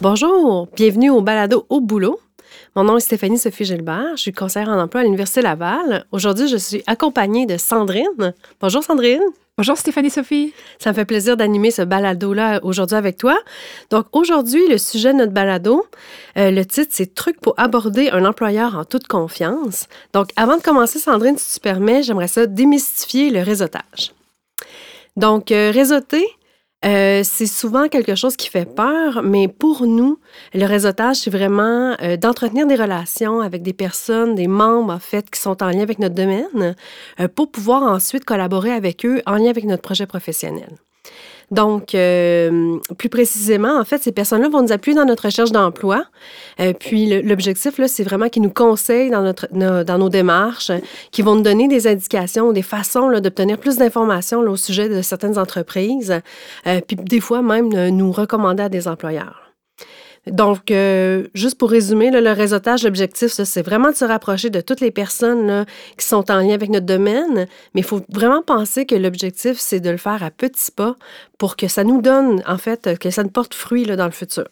Bonjour, bienvenue au balado Au boulot. Mon nom est Stéphanie Sophie Gilbert, je suis conseillère en emploi à l'Université Laval. Aujourd'hui, je suis accompagnée de Sandrine. Bonjour Sandrine. Bonjour Stéphanie Sophie. Ça me fait plaisir d'animer ce balado-là aujourd'hui avec toi. Donc aujourd'hui, le sujet de notre balado, euh, le titre, c'est Trucs pour aborder un employeur en toute confiance. Donc avant de commencer, Sandrine, si tu permets, j'aimerais ça démystifier le réseautage. Donc, euh, réseauter, euh, c'est souvent quelque chose qui fait peur, mais pour nous, le réseautage, c'est vraiment euh, d'entretenir des relations avec des personnes, des membres, en fait, qui sont en lien avec notre domaine, euh, pour pouvoir ensuite collaborer avec eux en lien avec notre projet professionnel. Donc, euh, plus précisément, en fait, ces personnes-là vont nous appuyer dans notre recherche d'emploi. Euh, puis, l'objectif, là, c'est vraiment qu'ils nous conseillent dans, notre, dans nos démarches, qu'ils vont nous donner des indications, des façons d'obtenir plus d'informations au sujet de certaines entreprises, euh, puis des fois même nous recommander à des employeurs. Donc, euh, juste pour résumer, le réseautage, l'objectif, c'est vraiment de se rapprocher de toutes les personnes qui sont en lien avec notre domaine, mais il faut vraiment penser que l'objectif, c'est de le faire à petits pas pour que ça nous donne, en fait, que ça nous porte fruit dans le futur.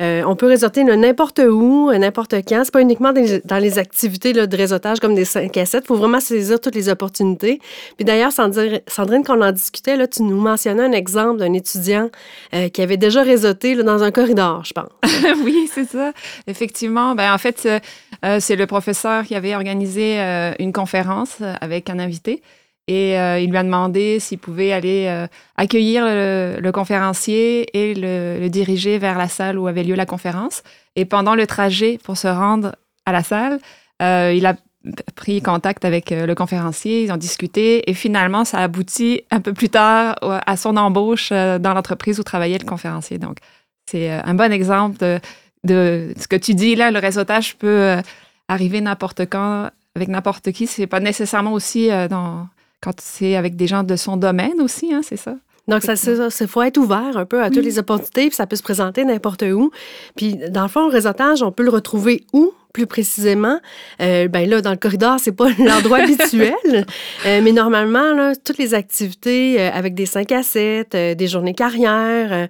Euh, on peut réseauter n'importe où, n'importe quand. C'est pas uniquement dans les activités de réseautage comme des 5 à 7. Il faut vraiment saisir toutes les opportunités. Puis d'ailleurs, Sandrine, quand on en discutait, là, tu nous mentionnais un exemple d'un étudiant euh, qui avait déjà réseauté dans un corridor, je pense. oui, c'est ça. Effectivement. Ben, en fait, euh, c'est le professeur qui avait organisé une conférence avec un invité. Et euh, il lui a demandé s'il pouvait aller euh, accueillir le, conférencier et le, diriger vers la salle où avait lieu la conférence. Et pendant le trajet pour se rendre à la salle, euh, il a pris contact avec le conférencier, ils ont discuté et finalement, ça a abouti un peu plus tard à son embauche dans l'entreprise où travaillait le conférencier. Donc, c'est un bon exemple de, de, ce que tu dis là, le réseautage peut arriver n'importe quand avec n'importe qui. C'est pas nécessairement aussi dans quand c'est avec des gens de son domaine aussi, hein, c'est ça? Donc, ça, c'est faut être ouvert un peu à toutes les opportunités, puis ça peut se présenter n'importe où. Puis, dans le fond, le réseautage, on peut le retrouver où? Plus précisément, euh, ben là, dans le corridor, c'est pas l'endroit habituel, euh, mais normalement, là, toutes les activités euh, avec des 5 à 7, euh, des journées carrière,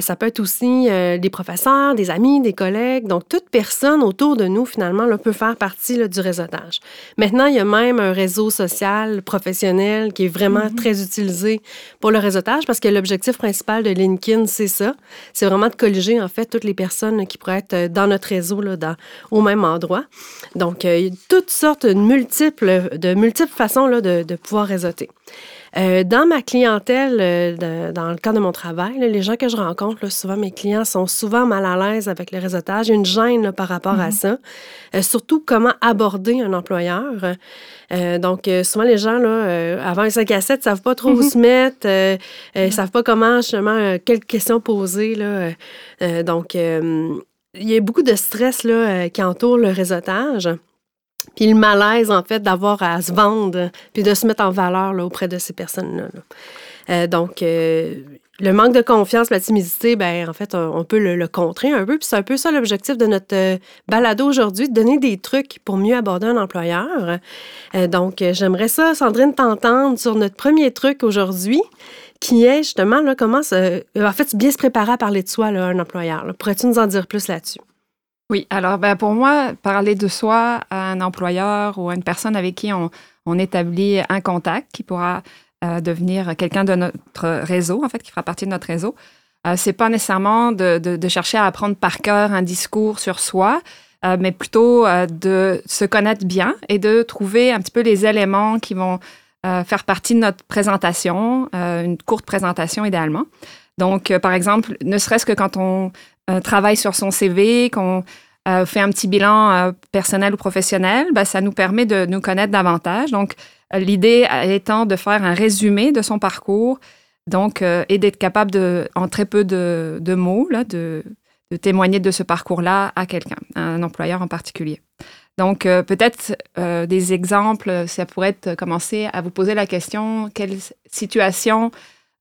ça peut être aussi des professeurs, des amis, des collègues. Donc, toute personne autour de nous, finalement, là, peut faire partie là, du réseautage. Maintenant, il y a même un réseau social professionnel qui est vraiment mm-hmm. très utilisé pour le réseautage parce que l'objectif principal de LinkedIn, c'est ça. C'est vraiment de colliger, en fait, toutes les personnes qui pourraient être dans notre réseau, là, dans, au même endroit. Donc, euh, il y a toutes sortes de multiples, de multiples façons là, de, de pouvoir réseauter. Euh, dans ma clientèle, euh, dans le cadre de mon travail, les gens que je rencontre, souvent mes clients sont souvent mal à l'aise avec le réseautage. Une gêne par rapport à mm-hmm. ça. surtout comment aborder un employeur. donc, souvent les gens, là, avant un 5 à 7, ne savent pas trop où mm-hmm. se mettre, ils ne savent pas comment, justement, quelles questions poser. Là. donc, il y a beaucoup de stress là, euh, qui entoure le réseautage. Puis le malaise, en fait, d'avoir à se vendre, puis de se mettre en valeur là, auprès de ces personnes-là. Euh, donc, euh, le manque de confiance, la timidité, ben en fait, on, peut le, contrer un peu. Puis c'est un peu ça l'objectif de notre balado aujourd'hui, de donner des trucs pour mieux aborder un employeur. donc, j'aimerais ça, Sandrine, t'entendre sur notre premier truc aujourd'hui qui est justement là, comment euh, en fait bien se préparer à parler de soi là, un employeur. Pourrais-tu nous en dire plus là-dessus? Oui, alors ben, pour moi, parler de soi à un employeur ou à une personne avec qui on, établit un contact qui pourra euh, devenir quelqu'un de notre réseau, en fait, qui fera partie de notre réseau, euh, c'est pas nécessairement de, chercher à apprendre par cœur un discours sur soi, mais plutôt de se connaître bien et de trouver un petit peu les éléments qui vont euh, faire partie de notre présentation, euh, une courte présentation idéalement. Donc, euh, par exemple, ne serait-ce que quand on travaille sur son CV, qu'on fait un petit bilan personnel ou professionnel, ben, ça nous permet de nous connaître davantage. Donc, l'idée étant de faire un résumé de son parcours, donc, et d'être capable en très peu de, mots, là, de, de témoigner de ce parcours-là à quelqu'un, à un employeur en particulier. Donc, euh, peut-être euh, des exemples, ça pourrait être commencer à vous poser la question, quelle situation,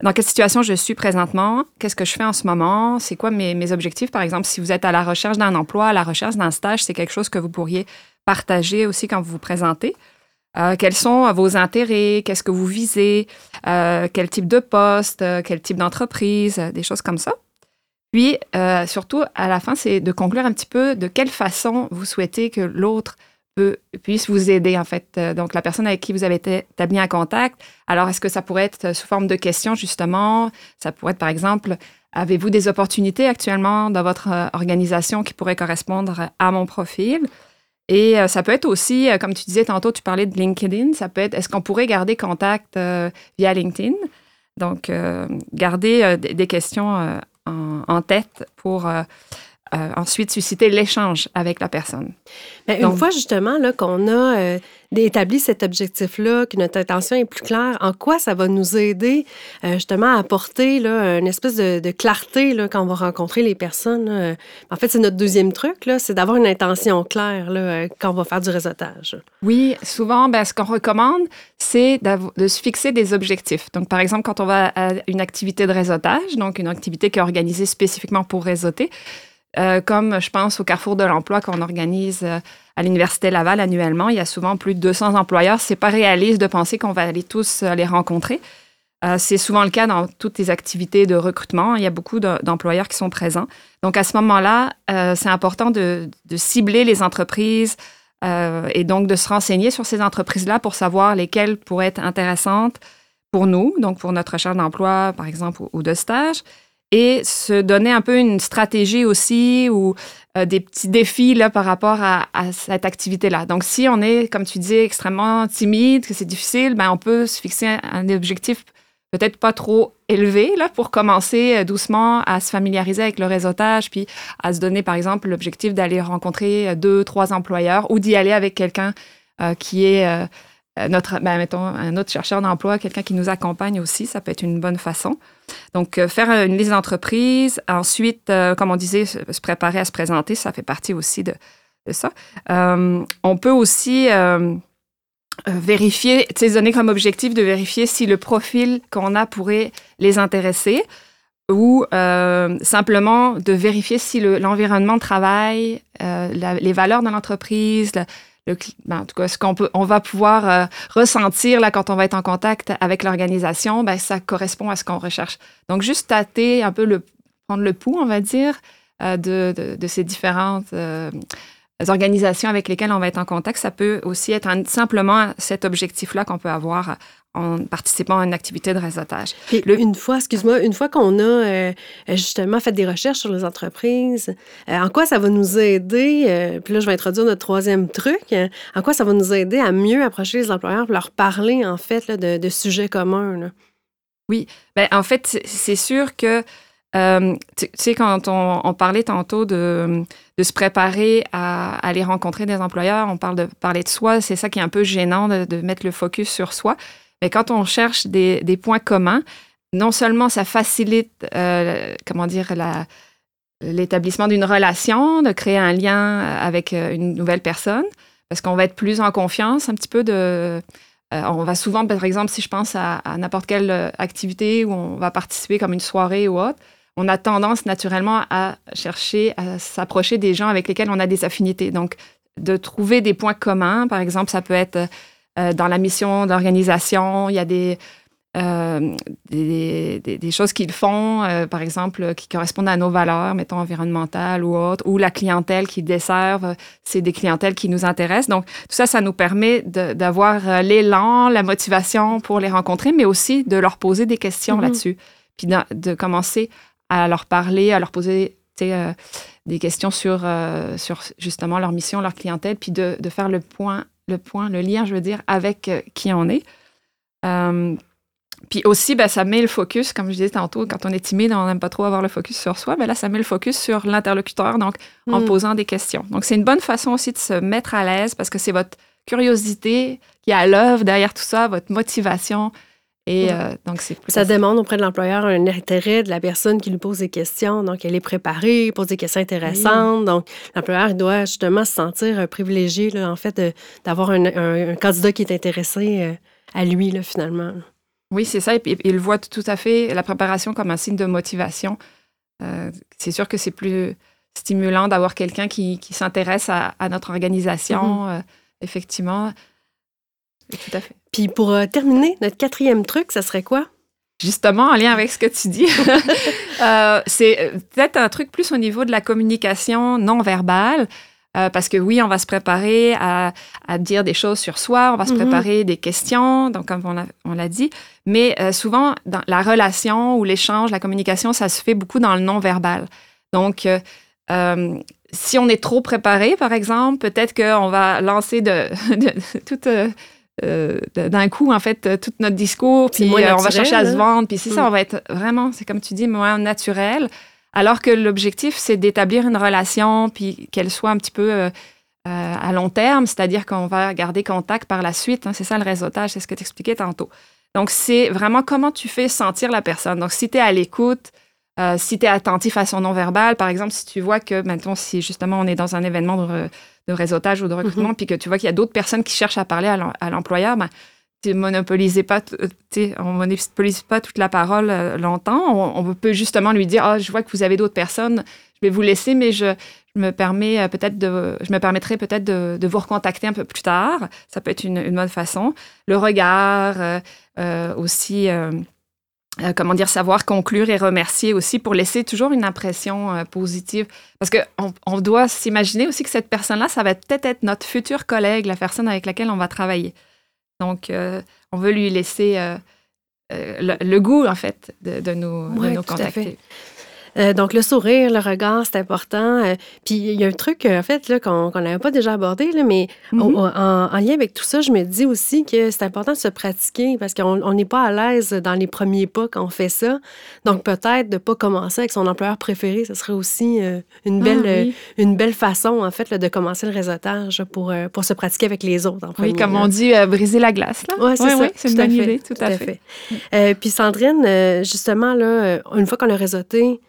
dans quelle situation je suis présentement, qu'est-ce que je fais en ce moment, c'est quoi mes, mes, objectifs, par exemple, si vous êtes à la recherche d'un emploi, à la recherche d'un stage, c'est quelque chose que vous pourriez partager aussi quand vous vous présentez. Euh, quels sont vos intérêts, qu'est-ce que vous visez, quel type de poste, quel type d'entreprise, des choses comme ça. Puis, euh, surtout, à la fin, c'est de conclure un petit peu de quelle façon vous souhaitez que l'autre puisse vous aider, en fait. Euh, donc, la personne avec qui vous avez été établi un contact. Alors, est-ce que ça pourrait être sous forme de questions, justement? Ça pourrait être, par exemple, avez-vous des opportunités actuellement dans votre euh, organisation qui pourraient correspondre à mon profil? Et ça peut être aussi, comme tu disais tantôt, tu parlais de LinkedIn, ça peut être, est-ce qu'on pourrait garder contact via LinkedIn? Donc, garder des questions en, tête pour euh, euh, ensuite susciter l'échange avec la personne. Une fois justement là, qu'on a euh, établi cet objectif-là, que notre intention est plus claire, en quoi ça va nous aider justement à apporter là, une espèce de, clarté là, quand on va rencontrer les personnes? En fait, c'est notre deuxième truc, c'est d'avoir une intention claire là, quand on va faire du réseautage. Oui, souvent, ben, ce qu'on recommande, c'est de se fixer des objectifs. Donc, par exemple, quand on va à une activité de réseautage, donc une activité qui est organisée spécifiquement pour réseauter, euh, comme je pense au Carrefour de l'emploi qu'on organise euh, à l'Université Laval annuellement. Il y a souvent plus de 200 employeurs. C'est pas réaliste de penser qu'on va aller tous euh, les rencontrer. c'est souvent le cas dans toutes les activités de recrutement. Il y a beaucoup d'employeurs qui sont présents. Donc, à ce moment-là, c'est important de, cibler les entreprises et donc de se renseigner sur ces entreprises-là pour savoir lesquelles pourraient être intéressantes pour nous, donc pour notre recherche d'emploi, par exemple, ou de stage et se donner un peu une stratégie aussi ou euh, des petits défis là, par rapport à, cette activité-là. Donc, si on est, comme tu dis, extrêmement timide, que c'est difficile, ben, on peut se fixer un objectif peut-être pas trop élevé là, pour commencer euh, doucement à se familiariser avec le réseautage, puis à se donner, par exemple, l'objectif d'aller rencontrer euh, deux, trois employeurs ou d'y aller avec quelqu'un qui est notre, ben, mettons, un autre chercheur d'emploi, quelqu'un qui nous accompagne aussi, ça peut être une bonne façon. Donc, euh, faire une liste d'entreprise, ensuite, euh, comme on disait, se préparer à se présenter, ça fait partie aussi de, ça. on peut aussi vérifier, sais, donner comme objectif de vérifier si le profil qu'on a pourrait les intéresser ou simplement de vérifier si l'environnement de travail, les valeurs de l'entreprise, ben, en tout cas, ce qu'on on va pouvoir euh, ressentir là quand on va être en contact avec l'organisation, ben, ça correspond à ce qu'on recherche. Donc, juste tâter un peu le, prendre le pouls, on va dire, euh, de, de, ces différentes euh, organisations avec lesquelles on va être en contact, ça peut aussi être simplement cet objectif-là qu'on peut avoir en participant à une activité de réseautage. Une fois, excuse-moi, une fois qu'on a euh, justement fait des recherches sur les entreprises, euh, en quoi ça va nous aider, euh, puis là, je vais introduire notre troisième truc, en quoi ça va nous aider à mieux approcher les employeurs pour leur parler, en fait, de, de, sujets communs? Oui, ben, en fait, c'est sûr que, tu sais, quand on, parlait tantôt de, de se préparer à, aller rencontrer des employeurs, on parle de parler de soi, c'est ça qui est un peu gênant de, de mettre le focus sur soi. Mais quand on cherche des, points communs, non seulement ça facilite, euh, comment dire, l'établissement d'une relation, de créer un lien avec euh, une nouvelle personne, parce qu'on va être plus en confiance, un petit peu de... Euh, on va souvent, par exemple, si je pense à, n'importe quelle activité où on va participer comme une soirée ou autre, on a tendance naturellement à chercher à s'approcher des gens avec lesquels on a des affinités. Donc, de trouver des points communs, par exemple, ça peut être euh, dans la mission d'organisation, il y a des, euh, des, des, choses qu'ils font, euh, par exemple, qui correspondent à nos valeurs, mettons environnementales ou autres, ou la clientèle qu'ils desservent, c'est des clientèles qui nous intéressent. Donc, tout ça, ça nous permet d'avoir l'élan, la motivation pour les rencontrer, mais aussi de leur poser des questions mm-hmm. là-dessus, puis de, commencer à leur parler, à leur poser des questions sur, sur justement leur mission, leur clientèle, puis de, de faire le point le point, le lien, je veux dire, avec euh, qui on est. Euh, puis aussi, ben, ça met le focus, comme je disais tantôt, quand on est timide, on n'aime pas trop avoir le focus sur soi, mais ben là, ça met le focus sur l'interlocuteur, donc en mm. posant des questions. Donc, c'est une bonne façon aussi de se mettre à l'aise parce que c'est votre curiosité qui est à l'œuvre derrière tout ça, votre motivation. Et euh, donc, c'est Ça demande auprès de l'employeur un intérêt de la personne qui lui pose des questions. Donc, elle est préparée, pose des questions intéressantes. Donc, l'employeur doit justement se sentir privilégié, là, en fait, d'avoir un, candidat qui est intéressé à lui, là, finalement. Oui, c'est ça. Et puis, il voit tout à fait la préparation comme un signe de motivation. c'est sûr que c'est plus stimulant d'avoir quelqu'un qui, s'intéresse à, notre organisation, mm-hmm. effectivement. Tout à fait. Puis pour euh, terminer, notre quatrième truc, ça serait quoi? Justement, en lien avec ce que tu dis, euh, c'est euh, peut-être un truc plus au niveau de la communication non verbale. parce que oui, on va se préparer à, dire des choses sur soi, on va se mm-hmm. préparer des questions, donc comme on l'a dit. Mais souvent, dans la relation ou l'échange, la communication, ça se fait beaucoup dans le non-verbal. Donc, si on est trop préparé, par exemple, peut-être qu'on va lancer de, de, de toute euh, d'un coup, en fait, tout notre discours, puis euh, on va chercher à se hein? vendre, puis c'est ça, mm. on va être vraiment, c'est comme tu dis, moins naturel. Alors que l'objectif, c'est d'établir une relation, puis qu'elle soit un petit peu euh, à long terme, c'est-à-dire qu'on va garder contact par la suite. Hein, c'est ça le réseautage, c'est ce que tu expliquais tantôt. Donc, c'est vraiment comment tu fais sentir la personne. Donc, si tu es à l'écoute, si tu es attentif à son non-verbal, par exemple, si tu vois que maintenant, si justement on est dans un événement de, de réseautage ou de recrutement, mhm. puis que tu vois qu'il y a d'autres personnes qui cherchent à parler à l'employeur, ben, tu monopolisez pas, on monopolise pas toute la parole euh, longtemps. On, peut justement lui dire, ah, je vois que vous avez d'autres personnes, je vais vous laisser, mais je, me permets euh, peut-être de, je me permettrai peut-être de, vous recontacter un peu plus tard. Ça peut être une, bonne façon. Le regard euh, aussi. Euh, comment dire, savoir conclure et remercier aussi pour laisser toujours une impression euh, positive. Parce qu'on on doit s'imaginer aussi que cette personne-là, ça va peut-être être notre futur collègue, la personne avec laquelle on va travailler. Donc, euh, on veut lui laisser le, goût, en fait, de, nous, de nous contacter. Euh, donc, le sourire, le regard, c'est important. Euh, puis, il y a un truc, euh, en fait, là, qu'on n'avait pas déjà abordé, là, mais mm-hmm. en, lien avec tout ça, je me dis aussi que c'est important de se pratiquer parce qu'on n'est pas à l'aise dans les premiers pas quand on fait ça. Donc, peut-être de ne pas commencer avec son employeur préféré, ce serait aussi une, belle, ah une belle façon, en fait, de commencer le réseautage pour, pour se pratiquer avec les autres. oui, comme on dit, briser la glace. Oui, c'est une bonne idée, tout, à fait. puis, Sandrine, justement, là, une fois qu'on a réseauté,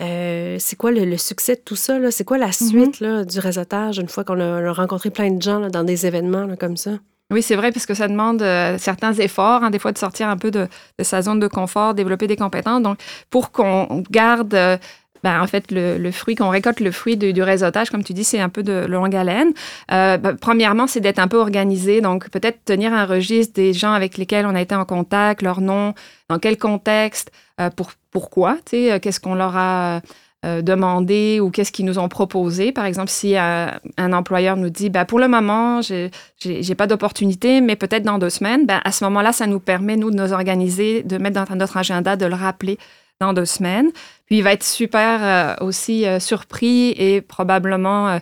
euh, c'est quoi le, succès de tout ça? C'est quoi la suite mhm. du réseautage une fois qu'on a, rencontré plein de gens dans des événements comme ça? Oui, c'est vrai, parce que ça demande euh, certains efforts, hein, des fois de sortir un peu de, sa zone de confort, développer des compétences. Donc, pour qu'on garde euh, ben, en fait, le, fruit, qu'on récolte le fruit du, réseautage, comme tu dis, c'est un peu de longue haleine. Ben, premièrement, c'est d'être un peu organisé. Donc, peut-être tenir un registre des gens avec lesquels on a été en contact, leur nom, dans quel contexte, pour pourquoi, euh, qu'est-ce qu'on leur a euh, demandé ou qu'est-ce qu'ils nous ont proposé? Par exemple, si euh, un employeur nous dit, ben, pour le moment, je n'ai pas d'opportunité, mais peut-être dans deux semaines, ben, à ce moment-là, ça nous permet, nous, de nous organiser, de mettre dans notre agenda, de le rappeler dans deux semaines. Puis il va être super aussi surpris et probablement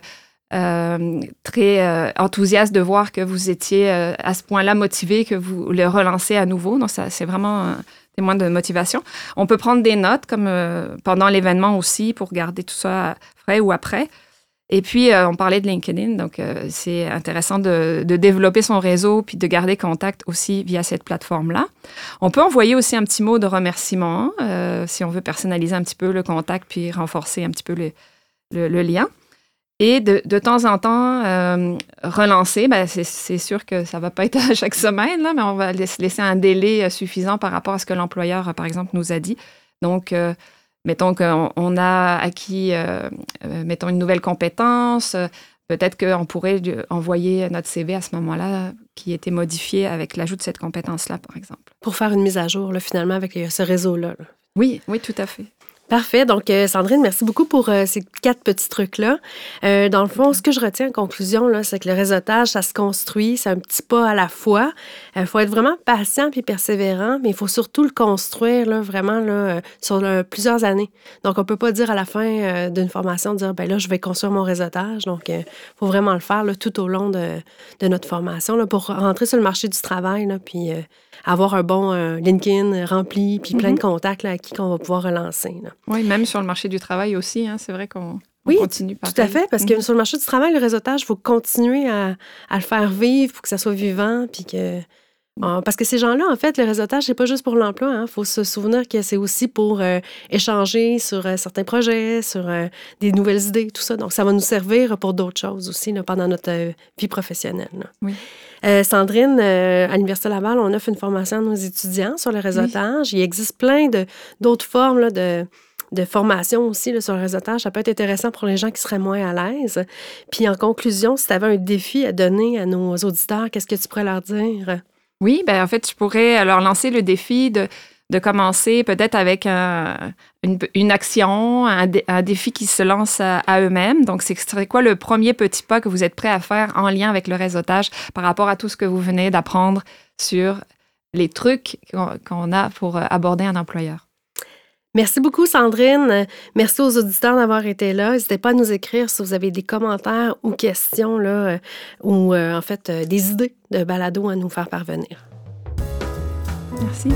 très enthousiaste de voir que vous étiez à ce point-là motivé, que vous le relancez à nouveau. Donc, c'est vraiment moins de motivation. On peut prendre des notes comme euh, pendant l'événement aussi pour garder tout ça frais ou après. Et puis, euh, on parlait de LinkedIn, donc euh, c'est intéressant de, développer son réseau puis de garder contact aussi via cette plateforme-là. On peut envoyer aussi un petit mot de remerciement si on veut personnaliser un petit peu le contact puis renforcer un petit peu le lien. Et de, de, temps en temps, euh, relancer, ben c'est sûr que ça ne va pas être à chaque semaine, là, mais on va laisser un délai euh, suffisant par rapport à ce que l'employeur, par exemple, nous a dit. Donc, euh, mettons qu'on on a acquis, mettons, une nouvelle compétence. Peut-être qu'on pourrait envoyer notre CV à ce moment-là qui était modifié avec l'ajout de cette compétence-là, par exemple. Pour faire une mise à jour, là, finalement, avec ce réseau-là. Oui, oui, tout à fait. Parfait. Donc, euh, Sandrine, merci beaucoup pour euh, ces quatre petits trucs-là. Euh, dans le fond, ce que je retiens en conclusion, c'est que le réseautage, ça se construit, c'est un petit pas à la fois. Il faut être vraiment patient puis persévérant, mais il faut surtout le construire vraiment sur plusieurs années. Donc, on peut pas dire à la fin d'une formation, dire, ben là, je vais construire mon réseautage. Donc, il faut vraiment le faire tout au long de, notre formation pour rentrer sur le marché du travail, puis avoir un bon euh, LinkedIn rempli, puis plein de mhm. contacts là, à qui qu'on va pouvoir relancer. Oui, même sur le marché du travail aussi, hein, c'est vrai qu'on oui, continue tout à fait, parce que mhm. sur le marché du travail, le réseautage, il faut continuer à, le faire vivre pour que ça soit vivant, puis que parce que ces gens-là, en fait, le réseautage, c'est pas juste pour l'emploi. Il hein. faut se souvenir que c'est aussi pour euh, échanger sur euh, certains projets, sur euh, des nouvelles idées, tout ça. Donc, ça va nous servir pour d'autres choses aussi pendant notre vie professionnelle. Oui. Sandrine, à l'Université Laval, on offre une formation à nos étudiants sur le réseautage. Il existe plein d'autres formes de de formation aussi là, sur le réseautage. Ça peut être intéressant pour les gens qui seraient moins à l'aise. Puis en conclusion, si tu avais un défi à donner à nos auditeurs, qu'est-ce que tu pourrais leur dire? Oui, ben en fait, je pourrais leur lancer le défi de, de commencer peut-être avec une, une, action, un, défi qui se lance à, eux-mêmes. Donc, c'est quoi le premier petit pas que vous êtes prêt à faire en lien avec le réseautage par rapport à tout ce que vous venez d'apprendre sur les trucs qu'on a pour aborder un employeur? Merci beaucoup, Sandrine. Merci aux auditeurs d'avoir été là. N'hésitez pas à nous écrire si vous avez des commentaires ou questions là, euh, ou euh, en fait euh, des idées de balado à nous faire parvenir. Merci.